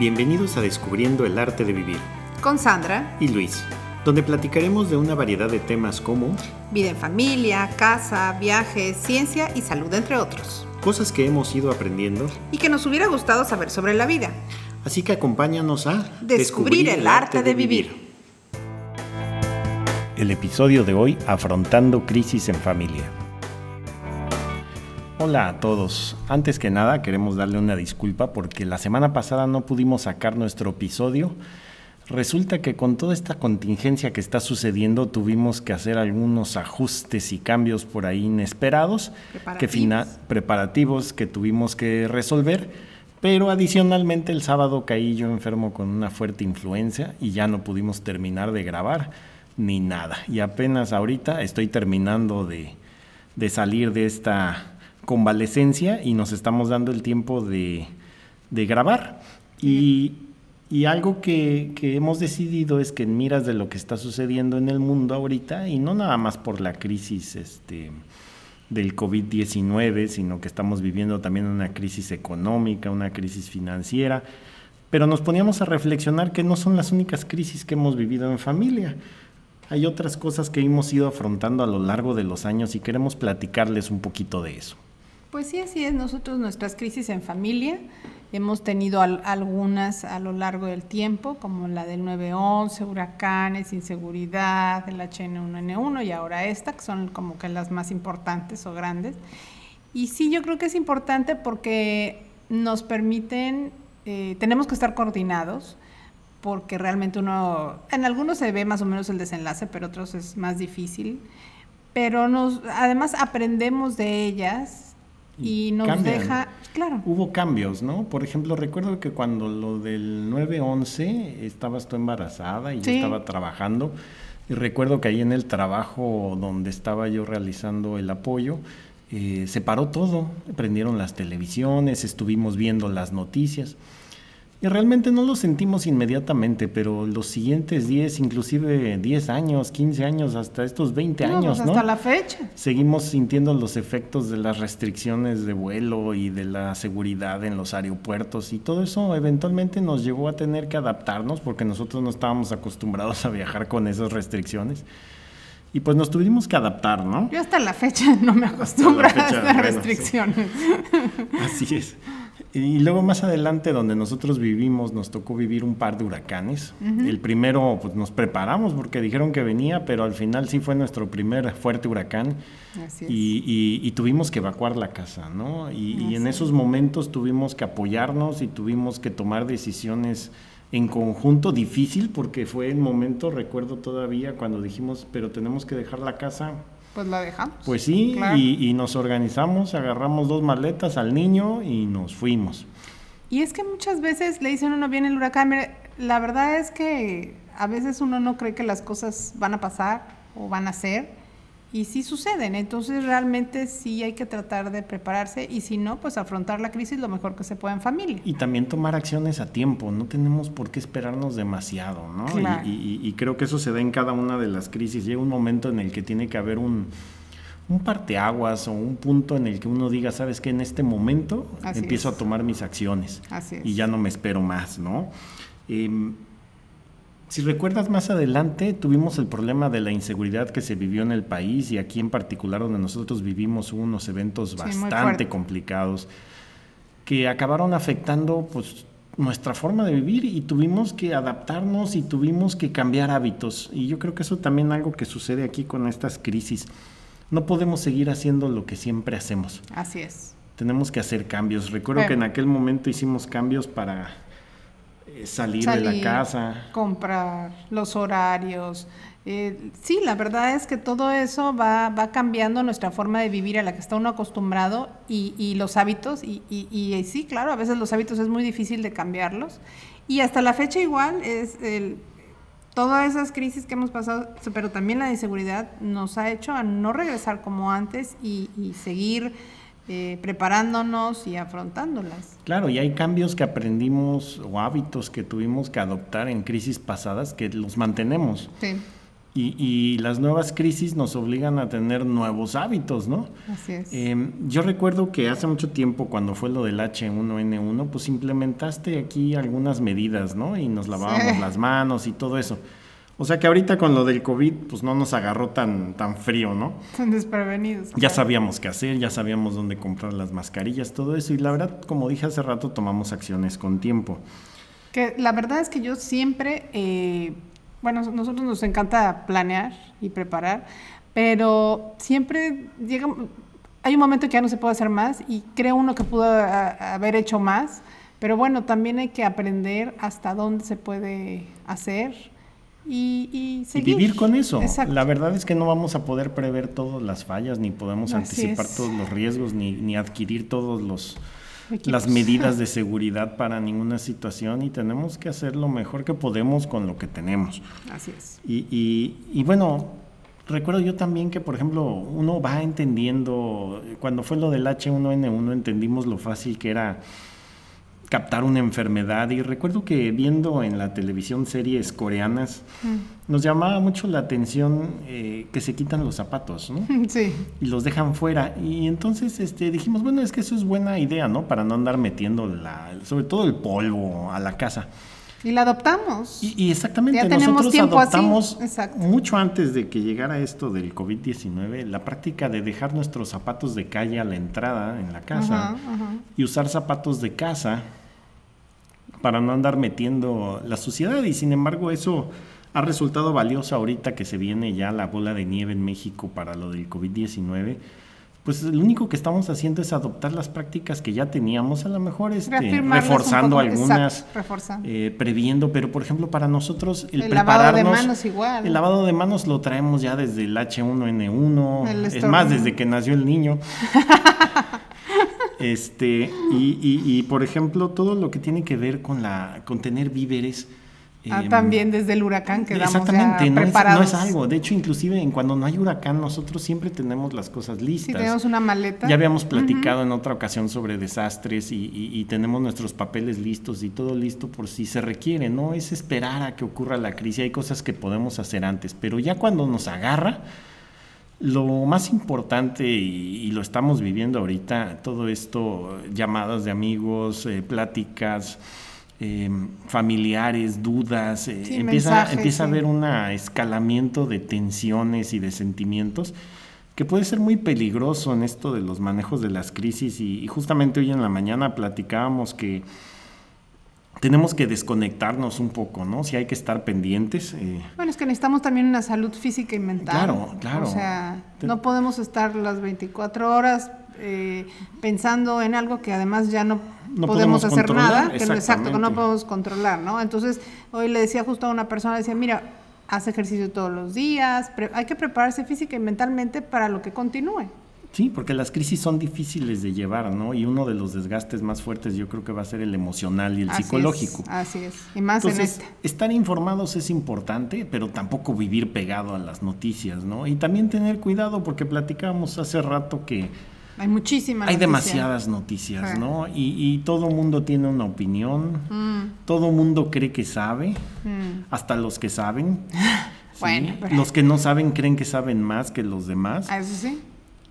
Bienvenidos a Descubriendo el Arte de Vivir. Con Sandra. Y Luis, donde platicaremos de una variedad de temas como vida en familia, casa, viajes, ciencia y salud, entre otros. Cosas que hemos ido aprendiendo y que nos hubiera gustado saber sobre la vida. Así que acompáñanos a Descubrir, Descubrir el, arte de vivir. El episodio de hoy, Afrontando crisis en familia. Hola a todos. Antes que nada queremos darle una disculpa porque la semana pasada no pudimos sacar nuestro episodio. Resulta que con toda esta contingencia que está sucediendo tuvimos que hacer algunos ajustes y cambios por ahí inesperados, preparativos que, preparativos que tuvimos que resolver. Pero adicionalmente el sábado caí yo enfermo con una fuerte influencia y ya no pudimos terminar de grabar ni nada. Y apenas ahorita estoy terminando de, de salir de esta convalecencia y nos estamos dando el tiempo de, grabar. Y, algo que, hemos decidido es que en miras de lo que está sucediendo en el mundo ahorita, y no nada más por la crisis este, del COVID-19, sino que estamos viviendo también una crisis económica, una crisis financiera, pero nos poníamos a reflexionar que no son las únicas crisis que hemos vivido en familia. Hay otras cosas que hemos ido afrontando a lo largo de los años y queremos platicarles un poquito de eso. Pues sí, así es. Nosotros nuestras crisis en familia hemos tenido algunas a lo largo del tiempo, como la del 911, huracanes, inseguridad, el HN1N1 y ahora esta, que son como que las más importantes o grandes. Y sí, yo creo que es importante porque nos permiten, eh, tenemos que estar coordinados, porque realmente uno, en algunos se ve más o menos el desenlace, pero otros es más difícil. Pero nos, además aprendemos de ellas y nos deja, claro. Hubo cambios, ¿no? Por ejemplo, recuerdo que cuando lo del 9-11 estabas tú embarazada y yo estaba trabajando. Y recuerdo que ahí en el trabajo donde estaba yo realizando el apoyo, eh, se paró todo. Prendieron las televisiones, estuvimos viendo las noticias. Y realmente no lo sentimos inmediatamente, pero los siguientes 10, inclusive 10 años, 15 años, hasta estos 20 años, pues hasta la fecha. Seguimos sintiendo los efectos de las restricciones de vuelo y de la seguridad en los aeropuertos y todo eso eventualmente nos llevó a tener que adaptarnos porque nosotros no estábamos acostumbrados a viajar con esas restricciones. Y pues nos tuvimos que adaptar, ¿no? Yo hasta la fecha no me acostumbro a estas restricciones. Así es. Y luego más adelante, donde nosotros vivimos, nos tocó vivir un par de huracanes. El primero, pues nos preparamos porque dijeron que venía, pero al final sí fue nuestro primer fuerte huracán. Así es. Y, tuvimos que evacuar la casa, ¿no? Y, en esos momentos tuvimos que apoyarnos y tuvimos que tomar decisiones en conjunto, difícil, porque fue el momento, recuerdo todavía, cuando dijimos, pero tenemos que dejar la casa pues la dejamos. Pues sí, y, nos organizamos, agarramos dos maletas al niño y nos fuimos. Y es que muchas veces le dicen a uno, viene el huracán, la verdad es que a veces uno no cree que las cosas van a pasar o van a ser, y sí suceden, entonces realmente sí hay que tratar de prepararse y si no, pues afrontar la crisis lo mejor que se pueda en familia. Y también tomar acciones a tiempo, no tenemos por qué esperarnos demasiado, ¿no? Y, creo que eso se da en cada una de las crisis. Llega un momento en el que tiene que haber un, un parteaguas o un punto en el que uno diga, sabes que en este momento empiezo a tomar mis acciones y ya no me espero más, ¿no? Em, si recuerdas más adelante, tuvimos el problema de la inseguridad que se vivió en el país y aquí en particular donde nosotros vivimos hubo unos eventos bastante complicados que acabaron afectando pues nuestra forma de vivir y tuvimos que adaptarnos y tuvimos que cambiar hábitos. Y yo creo que eso también es algo que sucede aquí con estas crisis. No podemos seguir haciendo lo que siempre hacemos. Así es. Tenemos que hacer cambios. Recuerdo que en aquel momento hicimos cambios para eh, salir, de la casa. Comprar, los horarios. Eh, sí, la verdad es que todo eso va, va, cambiando nuestra forma de vivir a la que está uno acostumbrado y, y los hábitos. Y, y, sí, claro, a veces los hábitos es muy difícil de cambiarlos. Y hasta la fecha igual es el, todas esas crisis que hemos pasado, pero también la inseguridad nos ha hecho a no regresar como antes y, y seguir eh, preparándonos y afrontándolas. Claro, y hay cambios que aprendimos o hábitos que tuvimos que adoptar en crisis pasadas que los mantenemos. Sí. Y, las nuevas crisis nos obligan a tener nuevos hábitos, ¿no? Así es. Em, yo recuerdo que hace mucho tiempo, cuando fue lo del H1N1, pues implementaste aquí algunas medidas, ¿no? Y nos lavábamos las manos y todo eso. O sea que ahorita con lo del COVID, pues no nos agarró tan, tan frío, ¿no? Son desprevenidos. Ya sabíamos qué hacer, ya sabíamos dónde comprar las mascarillas, todo eso. Y la verdad, como dije hace rato, tomamos acciones con tiempo. Que la verdad es que yo siempre... Eh, bueno, nosotros nos encanta planear y preparar, pero siempre llega, hay un momento que ya no se puede hacer más y creo uno que pudo haber hecho más, pero bueno, también hay que aprender hasta dónde se puede hacer y, seguir. y vivir con eso. La verdad es que no vamos a poder prever todas las fallas, ni podemos anticipar todos los riesgos, ni, ni adquirir todos los las medidas de seguridad para ninguna situación y tenemos que hacer lo mejor que podemos con lo que tenemos. Así es. Y, y, y bueno, recuerdo yo también que, por ejemplo, uno va entendiendo, cuando fue lo del H1N1 entendimos lo fácil que era captar una enfermedad. Y recuerdo que viendo en la televisión series coreanas, mm. nos llamaba mucho la atención eh, que se quitan los zapatos, ¿no? Sí. Y los dejan fuera. Y entonces este, dijimos, bueno, es que eso es buena idea, ¿no? Para no andar metiendo, la, sobre todo el polvo a la casa. Y la adoptamos. Y, exactamente, nosotros adoptamos mucho antes de que llegara esto del COVID-19, la práctica de dejar nuestros zapatos de calle a la entrada en la casa y usar zapatos de casa para no andar metiendo la suciedad y sin embargo eso ha resultado valioso ahorita que se viene ya la bola de nieve en México para lo del COVID-19. Pues lo único que estamos haciendo es adoptar las prácticas que ya teníamos, a lo mejor este, reforzando algunas, eh, previendo, pero por ejemplo para nosotros el, el lavado de manos igual. El lavado de manos lo traemos ya desde el H1N1, es más, desde que nació el niño. Este, y, y, por ejemplo, todo lo que tiene que ver con la, con tener víveres. Ah, em, también desde el huracán que Exactamente, no, Es, no es algo. De hecho, inclusive en cuando no hay huracán, nosotros siempre tenemos las cosas listas. Sí, tenemos una maleta. Ya habíamos platicado en otra ocasión sobre desastres y, y, tenemos nuestros papeles listos y todo listo por si se requiere, ¿no? Es esperar a que ocurra la crisis. Hay cosas que podemos hacer antes, pero ya cuando nos agarra, lo más importante, y, lo estamos viviendo ahorita, todo esto, llamadas de amigos, eh, pláticas, em, familiares, dudas, eh, empieza, empieza a haber un escalamiento de tensiones y de sentimientos que puede ser muy peligroso en esto de los manejos de las crisis. y justamente hoy en la mañana platicábamos que tenemos que desconectarnos un poco, ¿no? Si hay que estar pendientes. Eh. Bueno, es que necesitamos también una salud física y mental. Claro, claro. O sea, no podemos estar las 24 horas eh, pensando en algo que además ya no, podemos, hacer nada, que exacto, que no podemos controlar, ¿no? Entonces, hoy le decía justo a una persona, decía, mira, haz ejercicio todos los días, hay que prepararse física y mentalmente para lo que continúe. Sí, porque las crisis son difíciles de llevar, ¿no? Y uno de los desgastes más fuertes yo creo que va a ser el emocional y el psicológico. así es, y más en este. Estar informados es importante, pero tampoco vivir pegado a las noticias, ¿no? Y también tener cuidado porque platicábamos hace rato que... Hay muchísimas Hay demasiadas noticias, ¿no? Y, y, todo mundo tiene una opinión, mm. todo mundo cree que sabe, mm. hasta los que saben. bueno, Los que no saben creen que saben más que los demás. Ah, eso sí.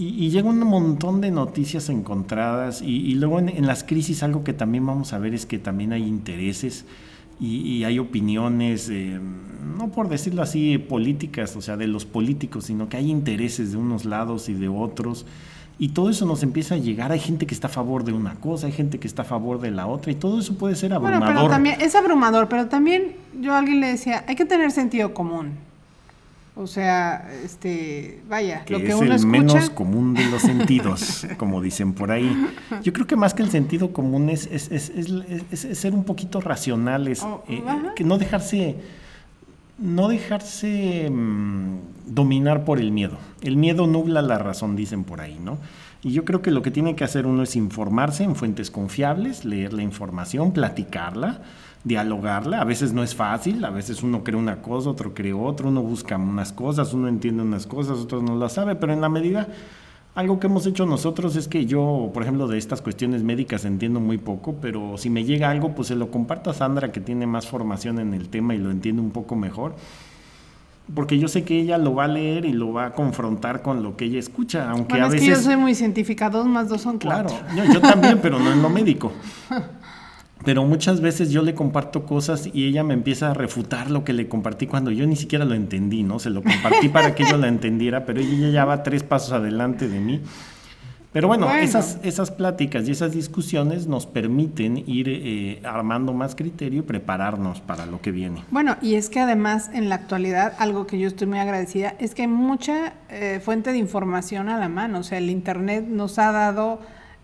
Y, llega un montón de noticias encontradas y, luego en, las crisis algo que también vamos a ver es que también hay intereses y, hay opiniones, eh, no por decirlo así, políticas, o sea, de los políticos, sino que hay intereses de unos lados y de otros. Y todo eso nos empieza a llegar. Hay gente que está a favor de una cosa, hay gente que está a favor de la otra, y todo eso puede ser abrumador. Bueno, pero también es abrumador, pero también yo a alguien le decía, hay que tener sentido común. O sea, este, vaya, lo que es uno el menos común de los sentidos, como dicen por ahí. Yo creo que más que el sentido común es, es, es, es ser un poquito racionales, oh, eh, que no dejarse, no dejarse mm, dominar por el miedo. El miedo nubla la razón, dicen por ahí, ¿no? Y yo creo que lo que tiene que hacer uno es informarse en fuentes confiables, leer la información, platicarla dialogarla. A veces no es fácil, a veces uno cree una cosa, otro cree otra, uno busca unas cosas, uno entiende unas cosas, otro no las sabe, pero en la medida, algo que hemos hecho nosotros es que yo, por ejemplo, de estas cuestiones médicas entiendo muy poco, pero si me llega algo, pues se lo comparto a Sandra, que tiene más formación en el tema y lo entiende un poco mejor. porque yo sé que ella lo va a leer y lo va a confrontar con lo que ella escucha, aunque bueno, a es veces... que yo soy muy científica, dos más dos son Claro, cuatro. yo, yo también, pero no en lo médico. Pero muchas veces yo le comparto cosas y ella me empieza a refutar lo que le compartí cuando yo ni siquiera lo entendí, ¿no? Se lo compartí para que ella lo entendiera, pero ella ya va tres pasos adelante de mí. Pero bueno, Bueno. Esas, esas pláticas y esas discusiones nos permiten ir eh, armando más criterio y prepararnos para lo que viene. Bueno, y es que además en la actualidad, algo que yo estoy muy agradecida, es que hay mucha eh, fuente de información a la mano. O sea, el Internet nos ha dado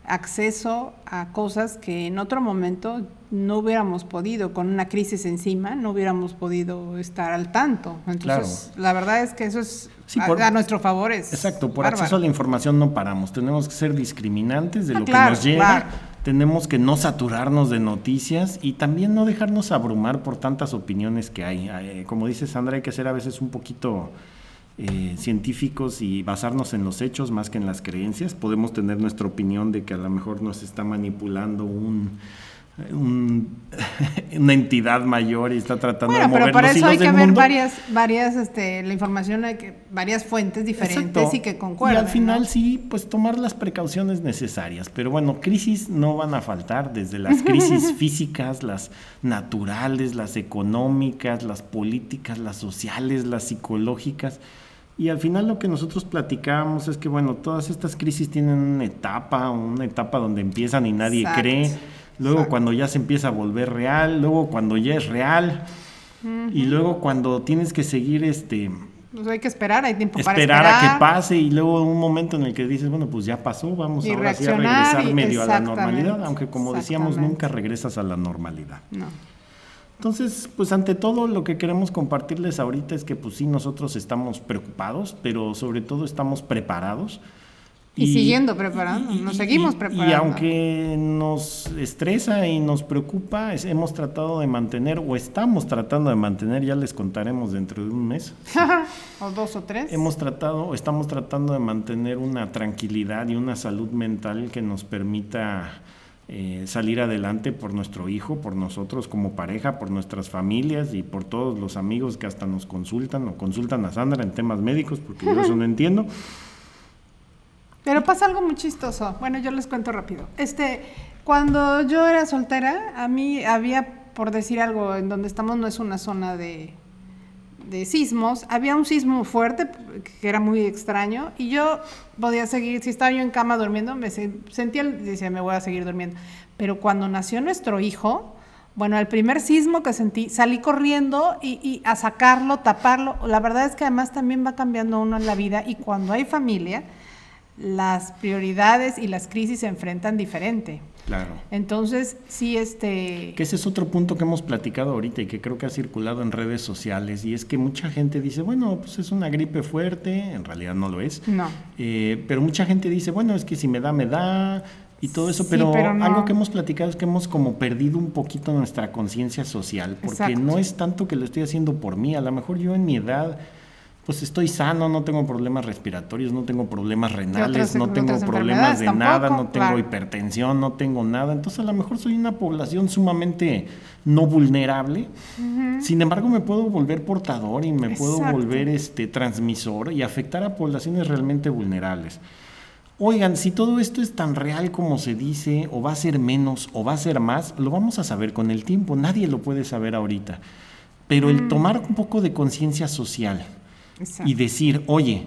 acceso a cosas que en otro momento no hubiéramos podido, con una crisis encima, no hubiéramos podido estar al tanto. Entonces, la verdad es que eso es Sí, a, por- a nuestro favor. Es Exacto, por bárbaro. acceso a la información no paramos. Tenemos que ser discriminantes de Ah, lo claro, que nos llega. claro. Tenemos que no saturarnos de noticias y también no dejarnos abrumar por tantas opiniones que hay. Eh, como dice Sandra, hay que ser a veces un poquito eh, científicos y basarnos en los hechos más que en las creencias. Podemos tener nuestra opinión de que a lo mejor nos está manipulando un, un- una entidad mayor y está tratando Bueno, de mover pero para los eso hay que ver mundo. varias, varias, este, la información, hay que, varias fuentes diferentes Exacto. y que concuerden. Y al final ¿no? sí, pues tomar las precauciones necesarias. Pero bueno, crisis no van a faltar, desde las crisis físicas, las naturales, las económicas, las políticas, las sociales, las psicológicas. Y al final lo que nosotros platicábamos es que, bueno, todas estas crisis tienen una etapa, una etapa donde empiezan y nadie Exacto, cree. Luego exacto. cuando ya se empieza a volver real, luego cuando ya es real. Y luego cuando tienes que seguir este Pues hay que esperar, hay tiempo esperar, para a que esperar. pase y luego un momento en el que dices, bueno, pues ya pasó, vamos Y ahora sí a regresar y- medio a la normalidad, aunque como decíamos, nunca regresas a la normalidad. No. Entonces, pues ante todo lo que queremos compartirles ahorita es que pues sí, nosotros estamos preocupados, pero sobre todo estamos preparados. Y siguiendo preparando, nos seguimos Y preparando. aunque nos estresa y nos preocupa, es- hemos tratado de mantener, o estamos tratando de mantener, ya les contaremos dentro de un mes, o dos o tres. Hemos tratado, o estamos tratando de mantener una tranquilidad y una salud mental que nos permita eh, salir adelante por nuestro hijo, por nosotros como pareja, por nuestras familias y por todos los amigos que hasta nos consultan o consultan a Sandra en temas médicos, porque yo eso no entiendo. Pero pasa algo muy chistoso. Bueno, yo les cuento rápido. Este, cuando yo era soltera, a mí había, por decir algo, en donde estamos no es una zona de, de sismos, había un sismo fuerte que era muy extraño y yo podía seguir, si estaba yo en cama durmiendo, me se- sentía, decía, me voy a seguir durmiendo. Pero cuando nació nuestro hijo, bueno, el primer sismo que sentí, salí corriendo y, y a sacarlo, taparlo. La verdad es que además también va cambiando uno en la vida y cuando hay familia, las prioridades y las crisis se enfrentan diferente. Claro. Entonces, sí, este... Que ese es otro punto que hemos platicado ahorita y que creo que ha circulado en redes sociales, y es que mucha gente dice, bueno, pues es una gripe fuerte, en realidad no lo es. No. Eh, pero mucha gente dice, bueno, es que si me da, me da, y todo eso, Sí, pero, pero no. algo que hemos platicado es que hemos como perdido un poquito nuestra conciencia social, porque Exacto. no es tanto que lo estoy haciendo por mí, a lo mejor yo en mi edad... Pues estoy sano, no tengo problemas respiratorios, no tengo problemas renales, otras- no tengo problemas de enfermedades nada, tampoco, no tengo claro. hipertensión, no tengo nada. Entonces a lo mejor soy una población sumamente no vulnerable. Sin embargo, me puedo volver portador y me puedo Exacto. volver este transmisor y afectar a poblaciones realmente vulnerables. Oigan, si todo esto es tan real como se dice, o va a ser menos, o va a ser más, lo vamos a saber con el tiempo. Nadie lo puede saber ahorita. Pero el tomar un poco de conciencia social, Exacto. y decir, oye,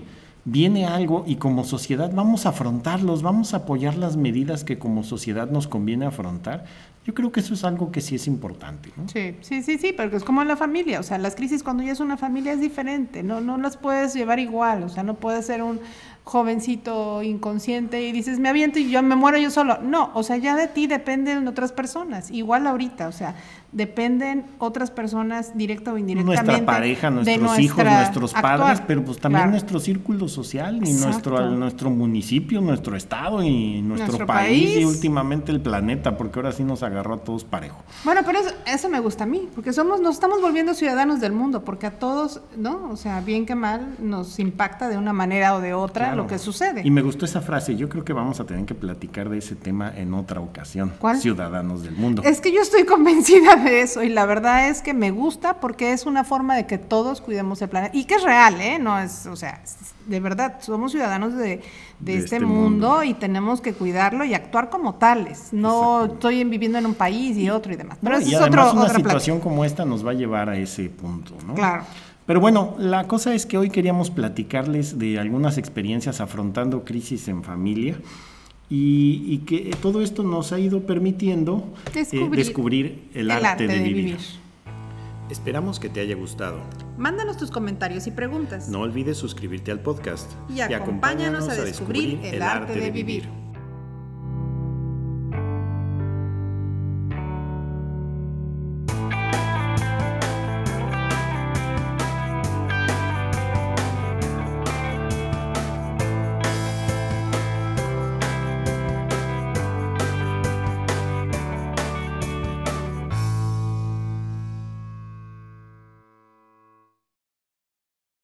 viene algo y como sociedad vamos a afrontarlos, vamos a apoyar las medidas que como sociedad nos conviene afrontar. Yo creo que eso es algo que sí es importante. ¿no? Sí, sí, sí, sí, porque es como en la familia, o sea, las crisis cuando ya es una familia es diferente, no, no las puedes llevar igual, o sea, no puedes ser un jovencito inconsciente y dices, me aviento y yo me muero yo solo. No, o sea, ya de ti dependen otras personas, igual ahorita, o sea, dependen otras personas directa o indirectamente. Nuestra pareja, nuestros hijos, nuestros actuar. padres, pero pues también Claro. nuestro círculo social y nuestro, Exacto. nuestro municipio, nuestro estado y nuestro, Nuestro país, y últimamente el planeta, porque ahora sí nos agarró a todos parejo. Bueno, pero eso, eso me gusta a mí, porque somos, nos estamos volviendo ciudadanos del mundo, porque a todos, ¿no? O sea, bien que mal, nos impacta de una manera o de otra Claro. lo que sucede. Y me gustó esa frase. Yo creo que vamos a tener que platicar de ese tema en otra ocasión. ¿Cuál? Ciudadanos del mundo. Es que yo estoy convencida de eso y la verdad es que me gusta porque es una forma de que todos cuidemos el planeta. Y que es real, ¿eh? No es, o sea, de verdad, somos ciudadanos de, de, este, mundo, y tenemos que cuidarlo y actuar como tales. No estoy viviendo en un país y otro y demás. Pero No, eso y es además otro, una otra situación como esta nos va a llevar a ese punto, ¿no? Claro. Pero bueno, la cosa es que hoy queríamos platicarles de algunas experiencias afrontando crisis en familia y, y que todo esto nos ha ido permitiendo eh, Descubrir descubrir el, arte, de, vivir. Esperamos que te haya gustado. Mándanos tus comentarios y preguntas. No olvides suscribirte al podcast Y acompáñanos a descubrir el arte de vivir.